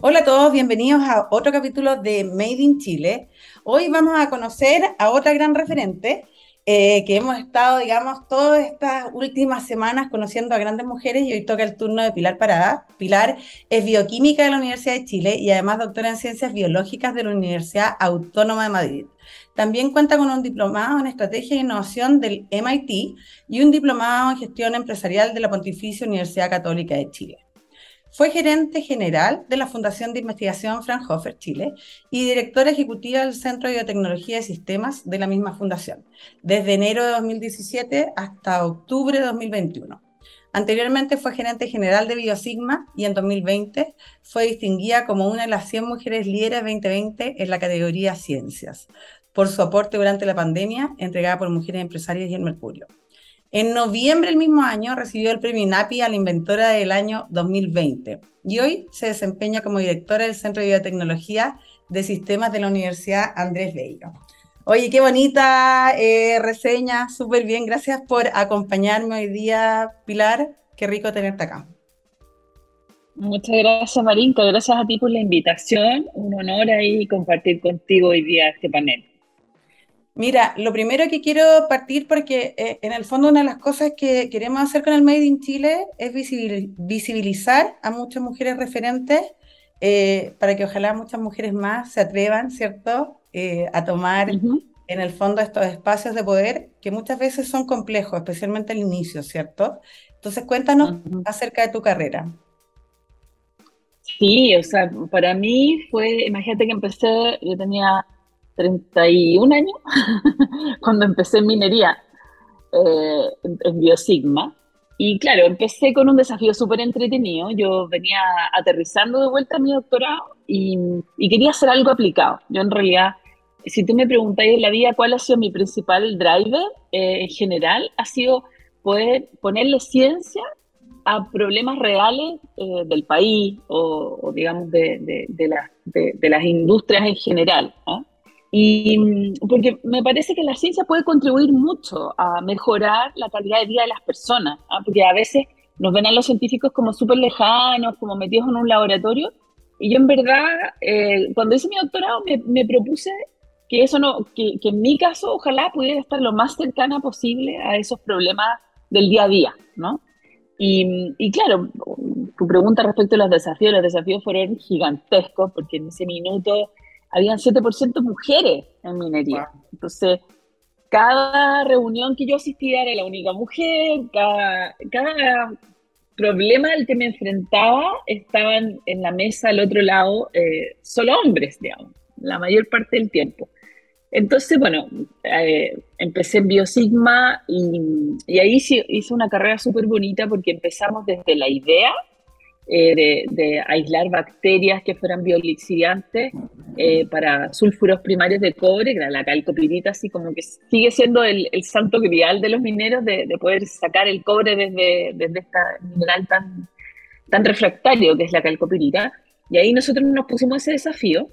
Hola a todos, bienvenidos a otro capítulo de Made in Chile. Hoy vamos a conocer a otra gran referente eh, que hemos estado, digamos, todas estas últimas semanas conociendo a grandes mujeres y hoy toca el turno de Pilar Parada. Pilar es bioquímica de la Universidad de Chile y además doctora en ciencias biológicas de la Universidad Autónoma de Madrid. También cuenta con un diplomado en estrategia e innovación del MIT y un diplomado en gestión empresarial de la Pontificia Universidad Católica de Chile. Fue gerente general de la Fundación de Investigación Fraunhofer Chile y directora ejecutiva del Centro de Biotecnología de Sistemas de la misma fundación, desde enero de 2017 hasta octubre de 2021. Anteriormente fue gerente general de Biosigma y en 2020 fue distinguida como una de las 100 mujeres líderes 2020 en la categoría Ciencias, por su aporte durante la pandemia entregada por Mujeres Empresarias y Mercurio. En noviembre del mismo año recibió el premio INAPI a la inventora del año 2020 y hoy se desempeña como directora del Centro de Biotecnología de Sistemas de la Universidad Andrés Bello. Oye, qué bonita eh, reseña, súper bien. Gracias por acompañarme hoy día, Pilar. Qué rico tenerte acá. Muchas gracias, Marinka. Gracias a ti por la invitación. Un honor ahí compartir contigo hoy día este panel. Mira, lo primero que quiero partir, porque eh, en el fondo una de las cosas que queremos hacer con el Made in Chile es visibilizar a muchas mujeres referentes eh, para que ojalá muchas mujeres más se atrevan, ¿cierto?, eh, a tomar en el fondo estos espacios de poder que muchas veces son complejos, especialmente al inicio, ¿cierto? Entonces, cuéntanos acerca de tu carrera. Sí, o sea, para mí fue, imagínate que empecé, yo tenía 31 años, cuando empecé en minería eh, en, Biosigma. Y claro, empecé con un desafío súper entretenido. Yo venía aterrizando de vuelta a mi doctorado y, quería hacer algo aplicado. Yo en realidad, si tú me preguntáis en la vida cuál ha sido mi principal driver eh, en general, ha sido poder ponerle ciencia a problemas reales eh, del país o, digamos de, de, las industrias en general. Y mm, porque me parece que la ciencia puede contribuir mucho a mejorar la calidad de vida de las personas, ¿ah? porque a veces nos ven a los científicos como súper lejanos, como metidos en un laboratorio. Y yo en verdad, eh, cuando hice mi doctorado, me, propuse que eso no, que, en mi caso ojalá pudiera estar lo más cercana posible a esos problemas del día a día, ¿no? Y, y, claro, tu pregunta respecto a los desafíos, los desafíos fueron gigantescos, porque en ese minuto habían 7% mujeres en minería. Entonces, cada reunión que yo asistía era la única mujer, cada, cada problema al que me enfrentaba estaban en la mesa al otro lado eh, solo hombres, digamos, la mayor parte del tiempo. Entonces, bueno, eh, empecé en Biosigma y, y ahí hice una carrera súper bonita porque empezamos desde la idea eh, de, aislar bacterias que fueran biolixidantes eh, para sulfuros primarios de cobre, que era la calcopirita, así como que sigue siendo el, santo grial de los mineros de, poder sacar el cobre desde, desde este mineral tan, tan refractario que es la calcopirita. Y ahí nosotros nos pusimos ese desafío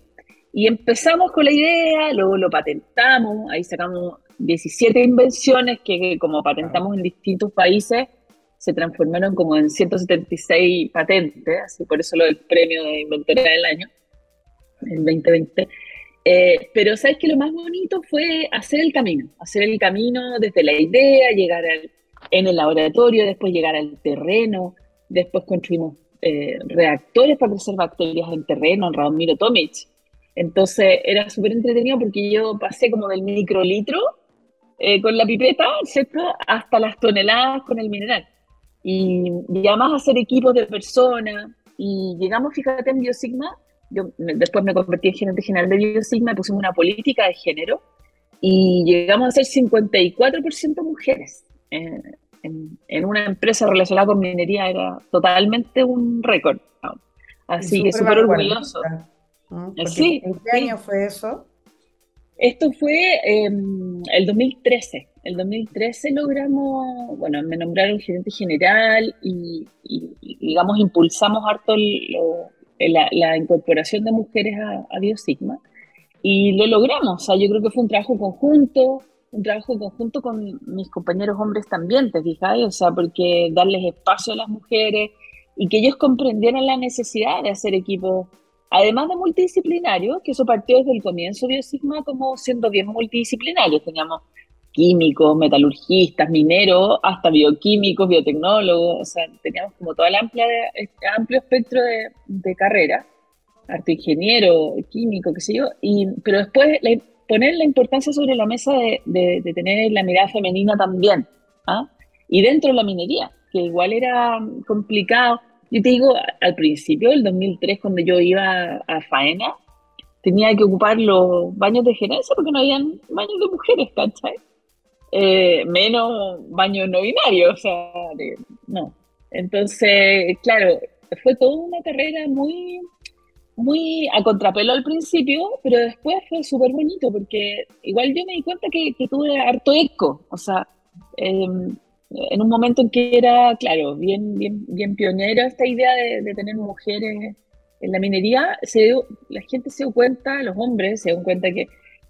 y empezamos con la idea, luego lo patentamos, ahí sacamos 17 invenciones que como patentamos en distintos países, se transformaron como en 176 patentes, así por eso lo del premio de inventora del año, en 2020. Eh, pero sabes que lo más bonito fue hacer el camino, hacer el camino desde la idea, llegar al, en el laboratorio, después llegar al terreno, después construimos eh, reactores para crecer bacterias en terreno, en Radomiro Tomic. Entonces era súper entretenido porque yo pasé como del microlitro eh, con la pipeta, ¿cierto? Hasta las toneladas con el mineral y, y además hacer equipos de personas. Y llegamos, fíjate, en Biosigma, yo después me convertí en gerente general de Biosigma pusimos una política de género y llegamos a ser 54% mujeres. Eh, en, en, una empresa relacionada con minería era totalmente un récord. Así que súper orgulloso. Sí, ¿En qué año fue eso? Esto fue em, el 2013. El 2013 logramos, bueno, me nombraron gerente general y, digamos, impulsamos harto la, incorporación de mujeres a, a Biosigma y lo logramos. O sea, yo creo que fue un trabajo conjunto, un trabajo conjunto con mis compañeros hombres también, ¿te fijas? O sea, porque darles espacio a las mujeres y que ellos comprendieran la necesidad de hacer equipos además de multidisciplinario, que eso partió desde el comienzo de Biosigma como siendo bien multidisciplinario. Teníamos químicos, metalurgistas, mineros, hasta bioquímicos, biotecnólogos, o sea, teníamos como todo el amplia, este amplio espectro de, de carrera, arte ingeniero, químico, qué sé yo, y, pero después poner la importancia sobre la mesa de, de, tener la mirada femenina también, ¿ah? y dentro de la minería, que igual era complicado. Yo te digo, al principio del 2003, cuando yo iba a faena, tenía que ocupar los baños de gerencia porque no habían baños de mujeres, ¿cachai? Eh, menos baño no binario, o sea, no. Entonces, claro, fue toda una carrera muy, muy a contrapelo al principio, pero después fue súper bonito porque igual yo me di cuenta que, tuve harto eco, o sea, em, en un momento en que era, claro, bien, bien, bien pionera esta idea de, tener mujeres en la minería, se la gente se dio cuenta, los hombres se dieron cuenta que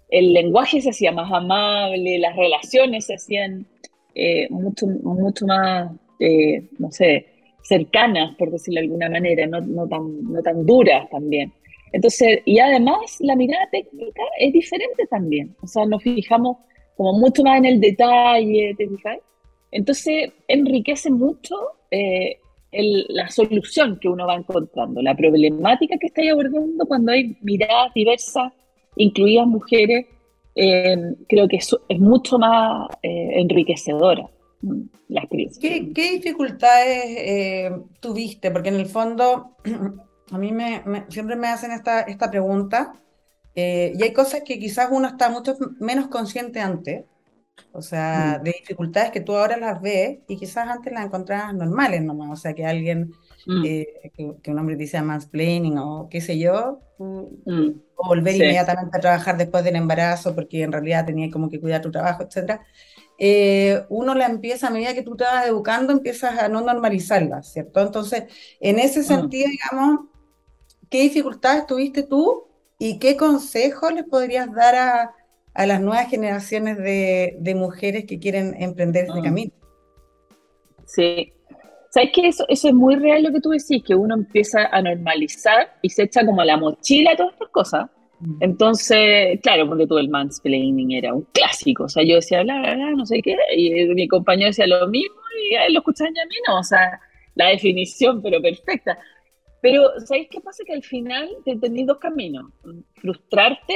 el lenguaje se hacía más amable, las relaciones se hacían eh, mucho, mucho más, eh, no sé, cercanas, por decirlo de alguna manera, no, no, tan, no tan duras también. Entonces, y además la mirada técnica es diferente también, o sea, nos fijamos como mucho más en el detalle, ¿te fijas? Entonces, enriquece mucho eh, la solución que uno va encontrando, la problemática que estáis abordando cuando hay miradas diversas incluidas mujeres, eh, creo que es, mucho más eh, enriquecedora mm, la experiencia. ¿Qué, dificultades eh, tuviste? Porque en el fondo, a mí me, siempre me hacen esta, esta pregunta, y hay cosas que quizás uno está mucho menos consciente antes, o sea, mm. de dificultades que tú ahora las ves y quizás antes las encontrabas normales nomás, o sea, que alguien Mm. Eh, que, un hombre dice mansplaining o qué sé yo, mm. o volver inmediatamente a trabajar después del embarazo porque en realidad tenía como que cuidar tu trabajo, etc. Eh, uno la empieza, a medida que tú te vas educando, empiezas a no normalizarla, ¿cierto? Entonces, en ese mm. sentido, digamos, ¿qué dificultades tuviste tú y qué consejos les podrías dar a, a las nuevas generaciones de, de, mujeres que quieren emprender este camino? Sí, ¿Sabes que eso, eso es muy real lo que tú decís? Que uno empieza a normalizar y se echa como la mochila todas estas cosas. Mm. Entonces, claro, porque todo el mansplaining era un clásico. O sea, yo decía, bla, bla, bla, no sé qué, y mi compañero decía lo mismo, y él lo escuchaba a mí, no. O sea, la definición, pero perfecta. Pero, ¿sabéis qué pasa? Que al final te tenés dos caminos: frustrarte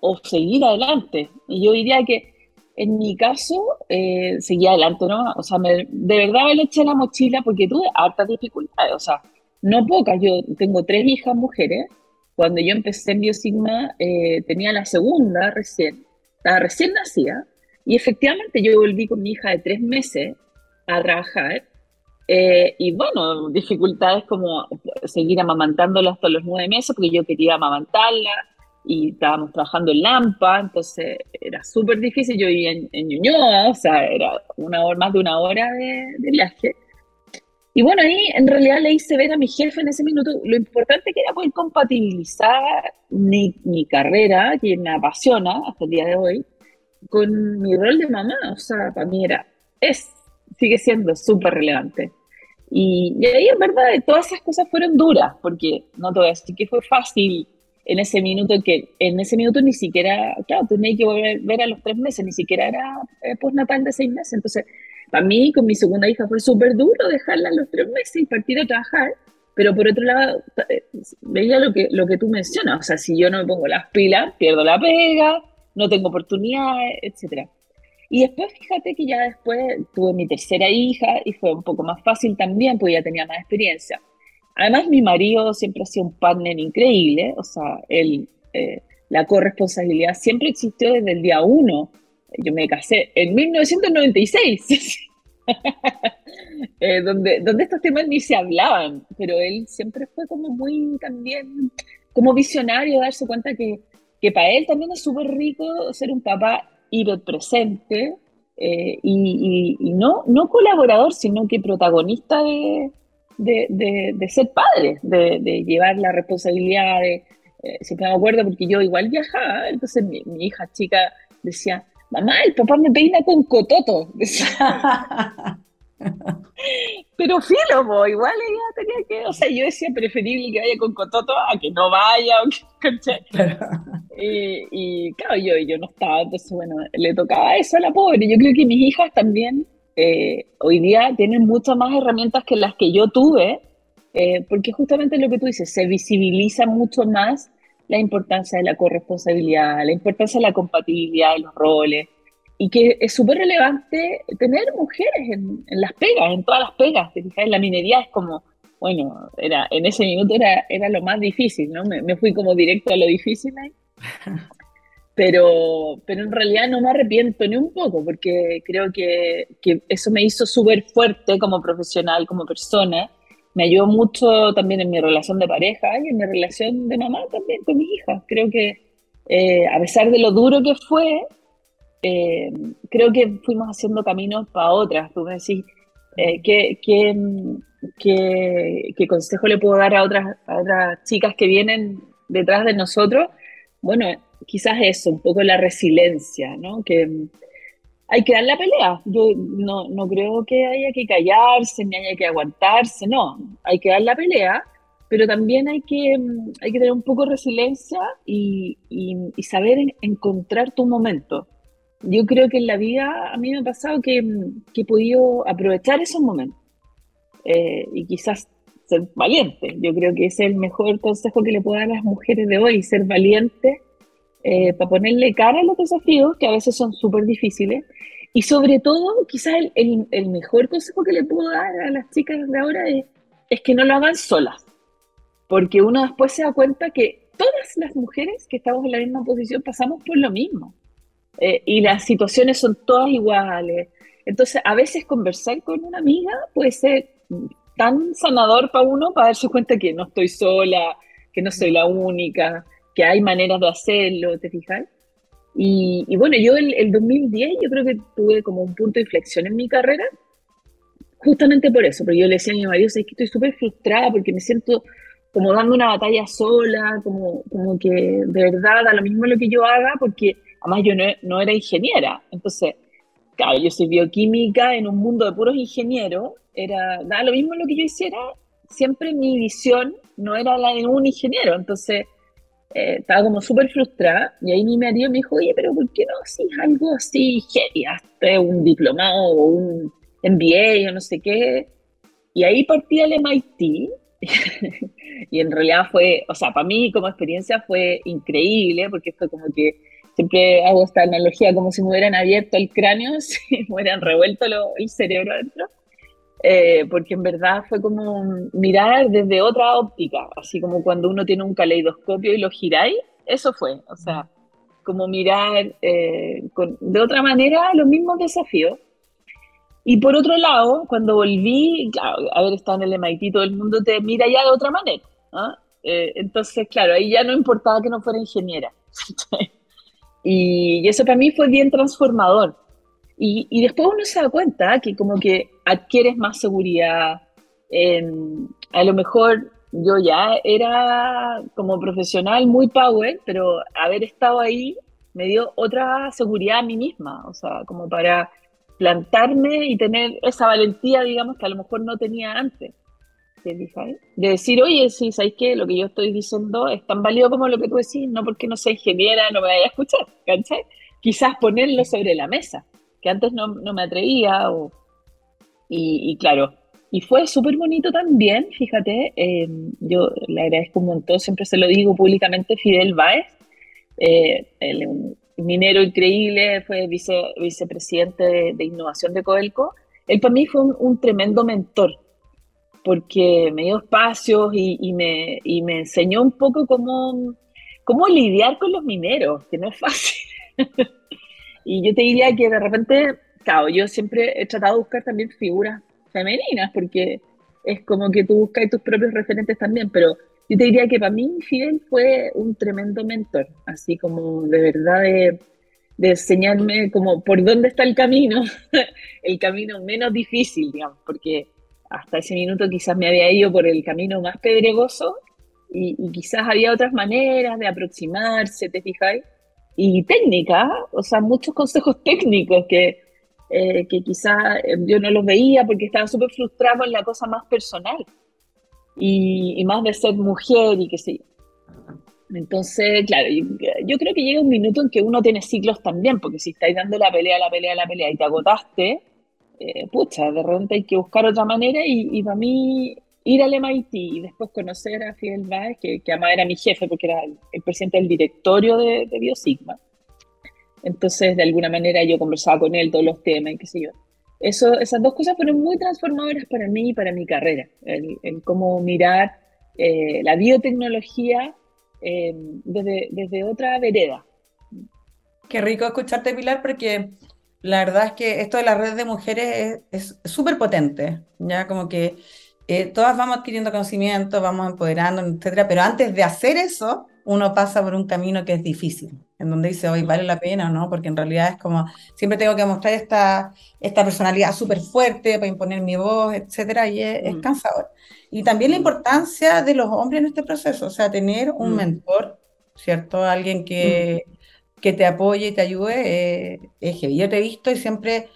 o seguir adelante. Y yo diría que en mi caso, eh, seguía adelante, ¿no? O sea, de verdad le eché la mochila porque tuve hartas dificultades, o sea, no pocas. Yo tengo tres hijas mujeres. Cuando yo empecé en Biosigma, eh, tenía la segunda recién, estaba recién nacida, y efectivamente yo volví con mi hija de tres meses a trabajar. Eh, y bueno, dificultades como seguir amamantándola hasta los nueve meses, porque yo quería amamantarla, y estábamos trabajando en Lampa, entonces era súper difícil. Yo vivía en, en, Ñuñoa, o sea, era una hora, más de una hora de, viaje. Y bueno, ahí en realidad le hice ver a mi jefe en ese minuto lo importante que era poder compatibilizar mi, mi carrera, que me apasiona hasta el día de hoy, con mi rol de mamá. O sea, para mí era, es, sigue siendo súper relevante. Y, y, ahí en verdad todas esas cosas fueron duras, porque no te voy que fue fácil en ese minuto que en ese minuto ni siquiera, claro, tenía que volver ver a los tres meses, ni siquiera era eh, postnatal de seis meses. Entonces, para mí, con mi segunda hija fue súper duro dejarla a los tres meses y partir a trabajar. Pero por otro lado, eh, veía lo que, lo que tú mencionas. O sea, si yo no me pongo las pilas, pierdo la pega, no tengo oportunidades, etc. Y después, fíjate que ya después tuve mi tercera hija y fue un poco más fácil también, porque ya tenía más experiencia. Además, mi marido siempre ha sido un partner increíble, o sea, él, eh, la corresponsabilidad siempre existió desde el día uno. Yo me casé en 1996, eh, donde, donde estos temas ni se hablaban, pero él siempre fue como muy también, como visionario, darse cuenta que, que para él también es súper rico ser un papá hiperpresente eh, y, y, y no, no colaborador, sino que protagonista de, de, de, ser padre, de, llevar la responsabilidad de... Eh, siempre me acuerdo porque yo igual viajaba, entonces mi, hija chica decía, mamá, el papá me peina con cototo. Pero filo, igual ella tenía que, o sea, yo decía preferible que vaya con Cototo a que no vaya, y, y, claro, yo, yo no estaba, entonces bueno, le tocaba eso a la pobre. Yo creo que mis hijas también eh, hoy día tienen muchas más herramientas que las que yo tuve, eh, porque justamente lo que tú dices, se visibiliza mucho más la importancia de la corresponsabilidad, la importancia de la compatibilidad de los roles, y que es súper relevante tener mujeres en, las pegas, en todas las pegas. En la minería es como, bueno, era, en ese minuto era, era lo más difícil, ¿no? Me, fui como directo a lo difícil ahí. Pero, pero en realidad no me arrepiento ni un poco, porque creo que, que eso me hizo súper fuerte como profesional, como persona. Me ayudó mucho también en mi relación de pareja y en mi relación de mamá también con mi hija. Creo que eh, a pesar de lo duro que fue, eh, creo que fuimos haciendo caminos para otras. Tú me decís, eh, ¿qué, qué, consejo le puedo dar a otras, a otras chicas que vienen detrás de nosotros? Bueno, quizás eso, un poco la resiliencia, ¿no? Que hay que dar la pelea. Yo no, no creo que haya que callarse ni haya que aguantarse, no. Hay que dar la pelea, pero también hay que, hay que tener un poco de resiliencia y, y saber encontrar tu momento yo creo que en la vida a mí me ha pasado que, he podido aprovechar esos momentos eh, y quizás ser valiente. Yo creo que ese es el mejor consejo que le puedo dar a las mujeres de hoy, ser valiente eh, para ponerle cara a los desafíos que a veces son súper difíciles. Y sobre todo, quizás el, el, mejor consejo que le puedo dar a las chicas de ahora es, es que no lo hagan solas. Porque uno después se da cuenta que todas las mujeres que estamos en la misma posición pasamos por lo mismo. Eh, y las situaciones son todas iguales. Entonces, a veces conversar con una amiga puede ser tan sanador para uno para darse cuenta que no estoy sola, que no soy la única, que hay maneras de hacerlo, ¿te fijas? Y, bueno, yo el, el 2010 yo creo que tuve como un punto de inflexión en mi carrera, justamente por eso, porque yo le decía a mi marido, es que estoy súper frustrada porque me siento como dando una batalla sola, como, como que de verdad da lo mismo lo que yo haga, porque Además, yo no, era ingeniera. Entonces, claro, yo soy bioquímica en un mundo de puros ingenieros. Era, da lo mismo lo que yo hiciera, siempre mi visión no era la de un ingeniero. Entonces, eh, estaba como súper frustrada. Y ahí mi marido me dijo, oye, pero ¿por qué no haces algo así, hasta un diplomado o un MBA o no sé qué? Y ahí partí al MIT. y en realidad fue, o sea, para mí como experiencia fue increíble, porque fue como que siempre hago esta analogía como si me hubieran abierto el cráneo, si me hubieran revuelto el cerebro adentro, eh, porque en verdad fue como mirar desde otra óptica, así como cuando uno tiene un caleidoscopio y lo giráis, eso fue, o sea, como mirar eh, de otra manera los mismos desafíos. Y por otro lado, cuando volví, claro, a ver, estado en el MIT, todo el mundo te mira ya de otra manera. ¿ah? Eh, entonces, claro, ahí ya no importaba que no fuera ingeniera. Y, eso para mí fue bien transformador. Y, y, después uno se da cuenta que como que adquieres más seguridad. a lo mejor yo ya era como profesional muy power, pero haber estado ahí me dio otra seguridad a mí misma, o sea, como para plantarme y tener esa valentía, digamos, que a lo mejor no tenía antes. De decir, oye, si sabéis que lo que yo estoy diciendo es tan válido como lo que tú decís, no porque no sea ingeniera, no me vaya a escuchar, ¿cachai? Quizás ponerlo sobre la mesa, que antes no, no me atrevía, o, y, claro, y fue súper bonito también, fíjate, em, yo le agradezco un montón, siempre se lo digo públicamente, Fidel Báez, eh, un minero increíble, fue vice, vicepresidente de, innovación de Coelco, él para mí fue un tremendo mentor, porque me dio espacios y, me, y, me, enseñó un poco cómo, cómo lidiar con los mineros, que no es fácil. y yo te diría que de repente, claro, yo siempre he tratado de buscar también figuras femeninas, porque es como que tú buscas tus propios referentes también, pero yo te diría que para mí Fidel fue un tremendo mentor, así como de verdad de, de enseñarme como por dónde está el camino, el camino menos difícil, digamos, porque hasta ese minuto quizás me había ido por el camino más pedregoso y, quizás había otras maneras de aproximarse, ¿te fijáis? Y técnicas, o sea, muchos consejos técnicos que, eh, que quizá eh, yo no los veía porque estaba súper frustrado en la cosa más personal y, más de ser mujer y qué sé yo. Entonces, claro, yo, creo que llega un minuto en que uno tiene ciclos también, porque si estáis dando la pelea, la pelea, la pelea y te agotaste, eh, pucha, de repente hay que buscar otra manera y, para mí ir al MIT y después conocer a Fidel Báez, que, que además era mi jefe porque era el, presidente del directorio de, de Biosigma, entonces, de alguna manera yo conversaba con él todos los temas y qué sé yo. Eso, esas dos cosas fueron muy transformadoras para mí y para mi carrera. El, cómo mirar eh, la biotecnología eh, desde, desde otra vereda. Qué rico escucharte, Pilar, porque la verdad es que esto de la red de mujeres es súper potente, ya como que eh, todas vamos adquiriendo conocimiento, vamos empoderando, etcétera, pero antes de hacer eso, uno pasa por un camino que es difícil, en donde dice, hoy vale la pena no, porque en realidad es como, siempre tengo que mostrar esta, esta personalidad súper fuerte para imponer mi voz, etcétera, y es, mm. cansador. Y también la mm. importancia de los hombres en este proceso, o sea, tener un mm. mentor, ¿cierto? Alguien que, que te apoye y te ayude, eh, es que yo te he visto y siempre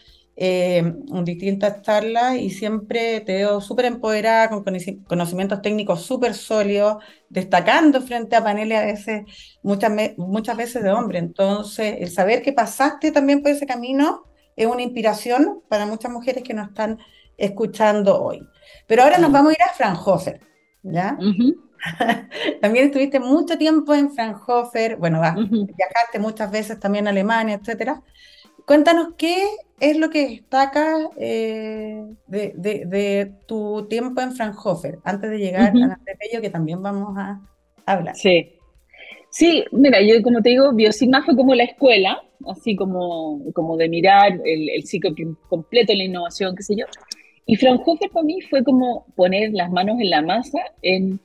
eh, distintas charlas y siempre te veo súper empoderada, con conocimientos técnicos súper sólidos, destacando frente a paneles a veces, muchas, muchas veces de hombre. Entonces, el saber que pasaste también por ese camino es una inspiración para muchas mujeres que nos están escuchando hoy. Pero ahora nos vamos a ir a Fraunhofer, ¿ya? también estuviste mucho tiempo en Fraunhofer, bueno, viajaste muchas veces también a Alemania, etcétera. Cuéntanos qué es lo que destaca eh, de, tu tiempo en Fraunhofer, antes de llegar a Bello, que también vamos a hablar. Sí. Sí, mira, yo como te digo, Biosigma fue como la escuela, así como, como de mirar el, el ciclo completo, la innovación, qué sé yo. Y Fraunhofer para mí fue como poner las manos en la masa en,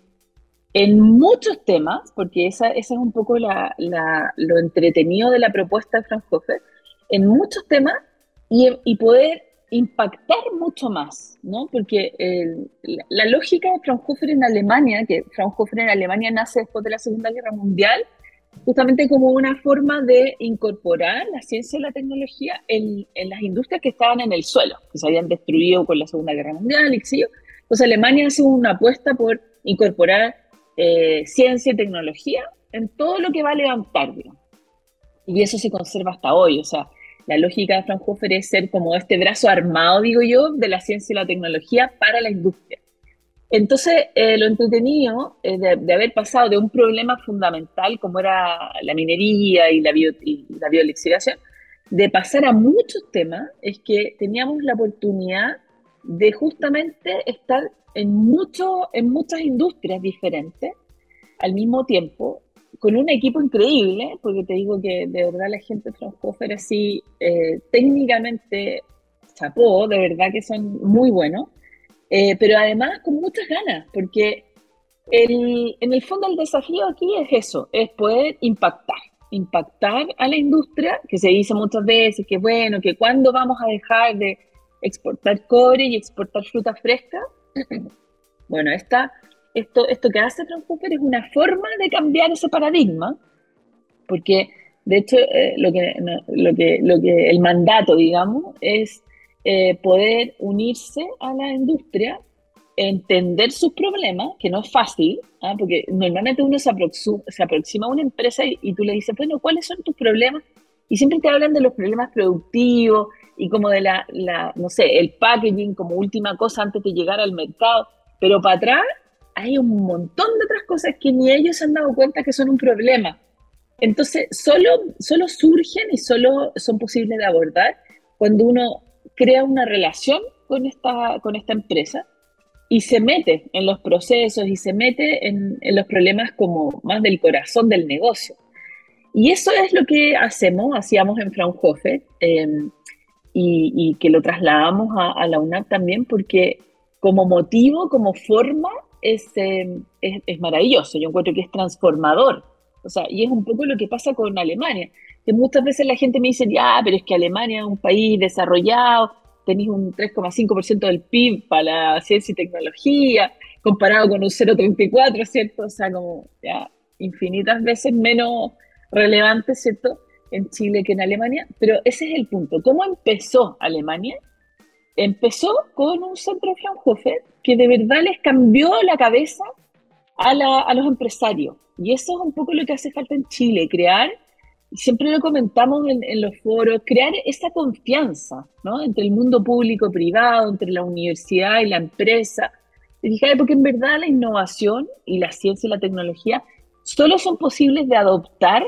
en muchos temas, porque esa, esa es un poco la, la, lo entretenido de la propuesta de Fraunhofer, en muchos temas y, poder impactar mucho más, ¿no? Porque la, lógica de Fraunhofer en Alemania, que Fraunhofer en Alemania nace después de la Segunda Guerra Mundial, justamente como una forma de incorporar la ciencia y la tecnología en, las industrias que estaban en el suelo, que se habían destruido con la Segunda Guerra Mundial, y Entonces Alemania hace una apuesta por incorporar eh, ciencia y tecnología en todo lo que va a levantar, Y eso se conserva hasta hoy, o sea, la lógica de Fraunhofer es ser como este brazo armado, digo yo, de la ciencia y la tecnología para la industria. Entonces, eh, lo entretenido eh, de, haber pasado de un problema fundamental como era la minería y la, bio, la de pasar a muchos temas, es que teníamos la oportunidad de justamente estar en, mucho, en muchas industrias diferentes al mismo tiempo con un equipo increíble, porque te digo que de verdad la gente de Fraunhofer así eh, técnicamente chapó, de verdad que son muy buenos, eh, pero además con muchas ganas, porque el, en el fondo el desafío aquí es eso, es poder impactar, impactar a la industria, que se dice muchas veces que bueno, que cuándo vamos a dejar de exportar cobre y exportar fruta fresca. bueno, esta esto, esto que hace Fraunhofer es una forma de cambiar ese paradigma, porque de hecho eh, lo, que, lo, que, lo que el mandato, digamos, es eh, poder unirse a la industria, entender sus problemas, que no es fácil, ¿ah? porque normalmente uno se aproxima, se aproxima a una empresa y, tú le dices, bueno, ¿cuáles son tus problemas? Y siempre te hablan de los problemas productivos y como de la, la, no sé, el packaging como última cosa antes de llegar al mercado. Pero para atrás hay un montón de otras cosas que ni ellos se han dado cuenta que son un problema. Entonces, solo, solo surgen y solo son posibles de abordar cuando uno crea una relación con esta, con esta empresa y se mete en los procesos y se mete en, en los problemas como más del corazón del negocio. Y eso es lo que hacemos, hacíamos en Fraunhofer em, y, y, que lo trasladamos a, a la UNAP también porque como motivo, como forma, Em, es, es, maravilloso, yo encuentro que es transformador. O sea, y es un poco lo que pasa con Alemania, que muchas veces la gente me dice, ya, pero es que Alemania es un país desarrollado, tenéis un 3,5% del PIB para la ciencia y tecnología, comparado con un 0,34, ¿cierto? O sea, como ya infinitas veces menos relevante, ¿cierto? en Chile que en Alemania, pero ese es el punto. ¿Cómo empezó Alemania? Empezó con un centro de Fraunhofer que de verdad les cambió la cabeza a, los empresarios. Y eso es un poco lo que hace falta en Chile, crear siempre lo comentamos en, los foros, crear esa confianza entre el mundo público privado, entre la universidad y la empresa. Porque en verdad la innovación y la ciencia y la tecnología solo son posibles de adoptar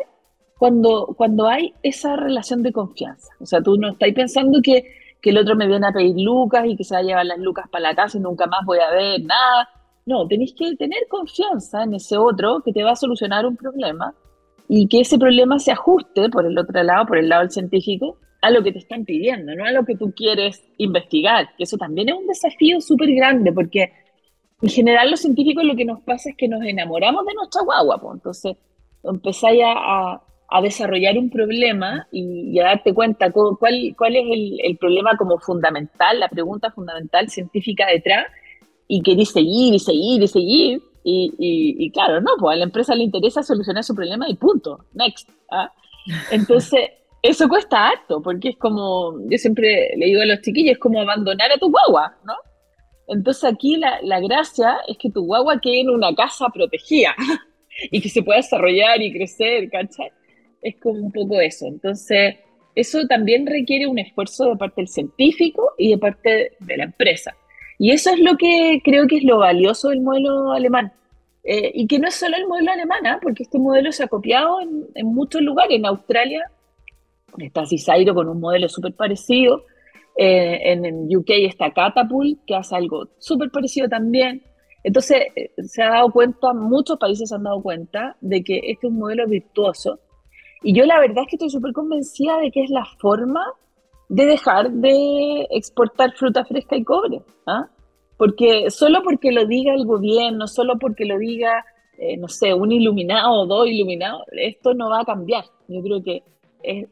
cuando, cuando hay esa relación de confianza. O sea, tú no estás pensando que, que el otro me viene a pedir lucas y que se va a llevar las lucas para la casa y nunca más voy a ver nada. No, tenéis que tener confianza en ese otro que te va a solucionar un problema y que ese problema se ajuste por el otro lado, por el lado del científico, a lo que te están pidiendo, no a lo que tú quieres investigar, eso también es un desafío súper grande, porque en general los científicos lo que nos pasa es que nos enamoramos de nuestra guagua, entonces empezáis a, desarrollar un problema y, a darte cuenta cuál, cuál es el, el, problema como fundamental, la pregunta fundamental científica detrás, y queréis seguir y seguir y seguir, y, claro, no, pues a la empresa le interesa solucionar su problema y punto, next. ¿ah? Entonces, eso cuesta harto, porque es como, yo siempre le digo a los chiquillos, es como abandonar a tu guagua, ¿no? Entonces aquí la, la gracia es que tu guagua quede en una casa protegida y que se pueda desarrollar y crecer, ¿cachai? Es como un poco eso. Entonces, eso también requiere un esfuerzo de parte del científico y de parte de la empresa. Y eso es lo que creo que es lo valioso del modelo alemán. Eh, y que no es solo el modelo alemán, ¿ah? porque este modelo se ha copiado en, muchos lugares. En Australia está Cisairo con un modelo súper parecido. Eh, en, UK está Catapult, que hace algo súper parecido también. Entonces, eh, se ha dado cuenta, muchos países se han dado cuenta de que este es un modelo virtuoso. Y yo la verdad es que estoy súper convencida de que es la forma de dejar de exportar fruta fresca y cobre. ¿ah? Porque solo porque lo diga el gobierno, solo porque lo diga, eh, no sé, un iluminado o dos iluminados, esto no va a cambiar. Yo creo que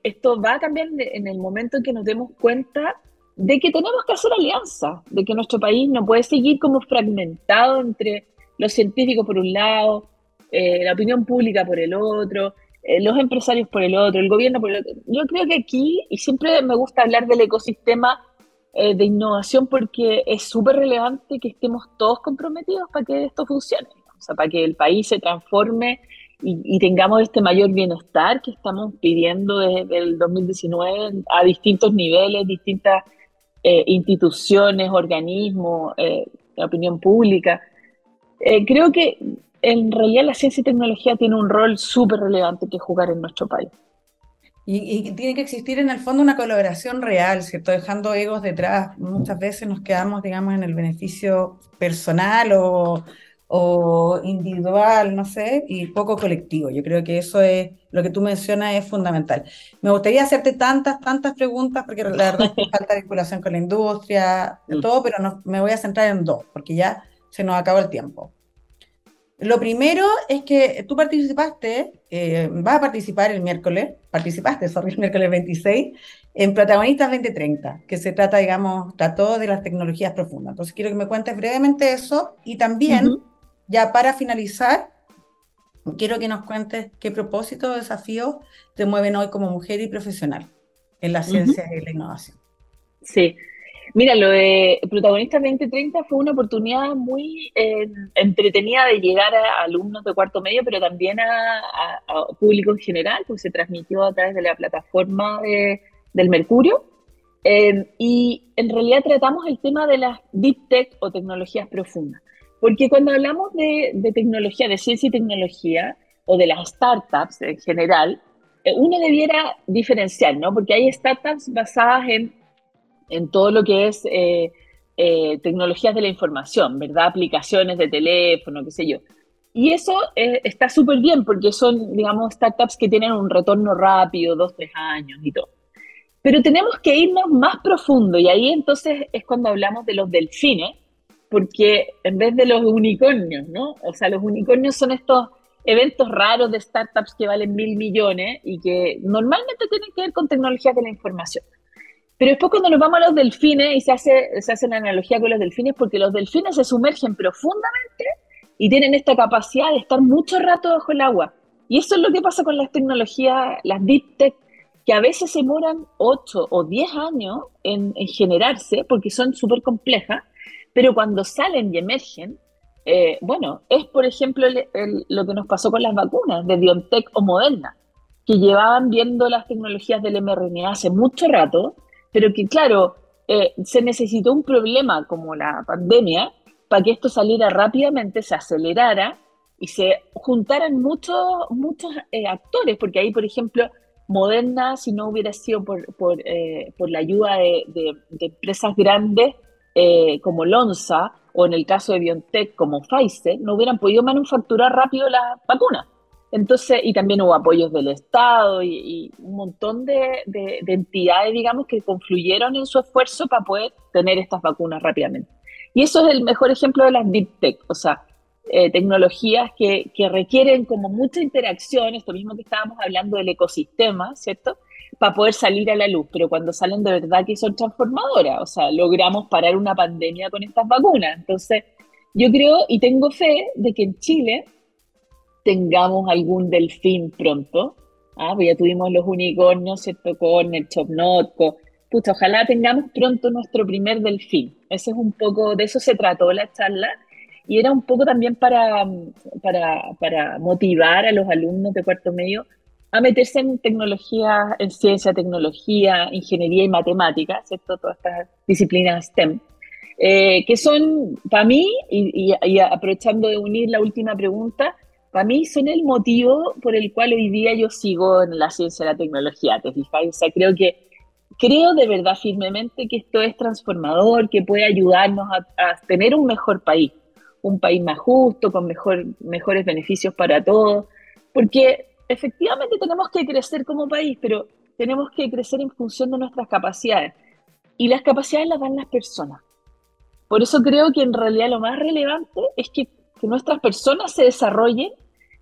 esto va a cambiar en el momento en que nos demos cuenta de que tenemos que hacer alianza, de que nuestro país no puede seguir como fragmentado entre los científicos por un lado, eh, la opinión pública por el otro, los empresarios por el otro, el gobierno por el otro. Yo creo que aquí, y siempre me gusta hablar del ecosistema eh, de innovación porque es súper relevante que estemos todos comprometidos para que esto funcione, o sea, para que el país se transforme y, tengamos este mayor bienestar que estamos pidiendo desde el 2019 a distintos niveles, distintas eh, instituciones, organismos, la opinión pública. creo que en realidad la ciencia y tecnología tiene un rol súper relevante que jugar en nuestro país. Y, tiene que existir en el fondo una colaboración real, ¿cierto? Dejando egos detrás. Muchas veces nos quedamos, digamos, en el beneficio personal o, o individual, no sé, y poco colectivo. Yo creo que eso es, lo que tú mencionas es fundamental. Me gustaría hacerte tantas, tantas preguntas, porque la verdad es que falta vinculación con la industria, mm. todo, pero no, me voy a centrar en dos, porque ya se nos acabó el tiempo. Lo primero es que tú participaste, eh, vas a participar el miércoles, participaste, sorry, el miércoles 26, en Protagonistas 2030, que se trata, digamos, trató de las tecnologías profundas. Entonces quiero que me cuentes brevemente eso y también, ya para finalizar, quiero que nos cuentes qué propósito o desafíos te mueven hoy como mujer y profesional en la ciencia y la innovación. Sí, Mira, lo de Protagonistas 2030 fue una oportunidad muy eh, entretenida de llegar a alumnos de cuarto medio, pero también a, público en general, porque se transmitió a través de la plataforma del Mercurio. Eh, y en realidad tratamos el tema de las deep tech o tecnologías profundas. Porque cuando hablamos de, tecnología, de ciencia y tecnología, o de las startups en general, eh, uno debiera diferenciar, ¿no? Porque hay startups basadas en en todo lo que es eh, eh, tecnologías de la información, ¿verdad? Aplicaciones de teléfono, qué sé yo. Y eso eh, está súper bien porque son, digamos, startups que tienen un retorno rápido, dos, tres años y todo. Pero tenemos que irnos más profundo y ahí entonces es cuando hablamos de los delfines, porque en vez de los unicornios, ¿no? O sea, los unicornios son estos eventos raros de startups que valen mil millones y que normalmente tienen que ver con tecnologías de la información. Pero después cuando nos vamos a los delfines y se hace, se hace la analogía con los delfines, porque los delfines se sumergen profundamente y tienen esta capacidad de estar mucho rato bajo el agua. Y eso es lo que pasa con las tecnologías, las deep tech. que a veces se demoran 8 o 10 años en, generarse porque son súper complejas, pero cuando salen y emergen, eh, bueno, es por ejemplo lo que nos pasó con las vacunas de BioNTech o Moderna, que llevaban viendo las tecnologías del mRNA hace mucho rato, pero que claro, eh, se necesitó un problema como la pandemia para que esto saliera rápidamente, se acelerara y se juntaran muchos, muchos eh, actores, porque ahí, por ejemplo, Moderna, si no hubiera sido por, por, eh, la ayuda de, empresas grandes como Lonza, o en el caso de BioNTech como Pfizer, no hubieran podido manufacturar rápido la vacuna. Entonces, y también hubo apoyos del Estado y, un montón de, entidades, digamos, que confluyeron en su esfuerzo para poder tener estas vacunas rápidamente. Y eso es el mejor ejemplo de las Deep Tech, o sea, eh, tecnologías que, requieren como mucha interacción, esto mismo que estábamos hablando del ecosistema, ¿cierto? Para poder salir a la luz, pero cuando salen de verdad que son transformadoras, o sea, logramos parar una pandemia con estas vacunas. Entonces, yo creo y tengo fe de que en Chile tengamos algún delfín pronto. Ah, pues ya tuvimos los unicornios, ¿cierto? Con el Chopnotco. Pucha, ojalá tengamos pronto nuestro primer delfín. Ese es un poco, de eso se trató la charla. Y era un poco también para, para, para motivar a los alumnos de cuarto medio a meterse en tecnología, en ciencia, tecnología, ingeniería y matemática, ¿cierto? Todas estas disciplinas STEM. Eh, que son, para mí, y, y, aprovechando de unir la última pregunta, para mí son el motivo por el cual hoy día yo sigo en la ciencia y la tecnología, ¿te fijas? O sea, creo que, creo de verdad firmemente que esto es transformador, que puede ayudarnos a, tener un mejor país, un país más justo, con mejor, mejores beneficios para todos, porque efectivamente tenemos que crecer como país, pero tenemos que crecer en función de nuestras capacidades. Y las capacidades las dan las personas. Por eso creo que en realidad lo más relevante es que, que nuestras personas se desarrollen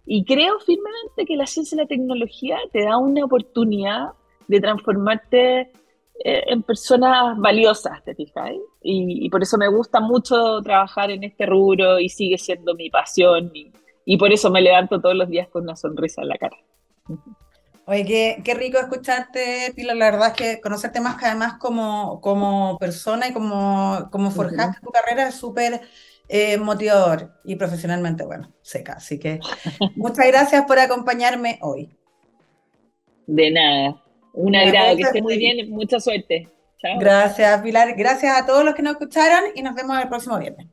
y creo firmemente que la ciencia y la tecnología te da una oportunidad de transformarte eh, en personas valiosas, ¿te fijas? Y, por eso me gusta mucho trabajar en este rubro y sigue siendo mi pasión y, por eso me levanto todos los días con una sonrisa en la cara. Oye, qué, qué, rico escucharte, Pilar. La verdad es que conocerte más que además como, como persona y como, como forjaste tu carrera es súper eh, motivador y profesionalmente, bueno, seca. Así que muchas gracias por acompañarme hoy. De nada. Un agrado, que esté muy bien, mucha suerte. Gracias, Pilar. Gracias a todos los que nos escucharon y nos vemos el próximo viernes.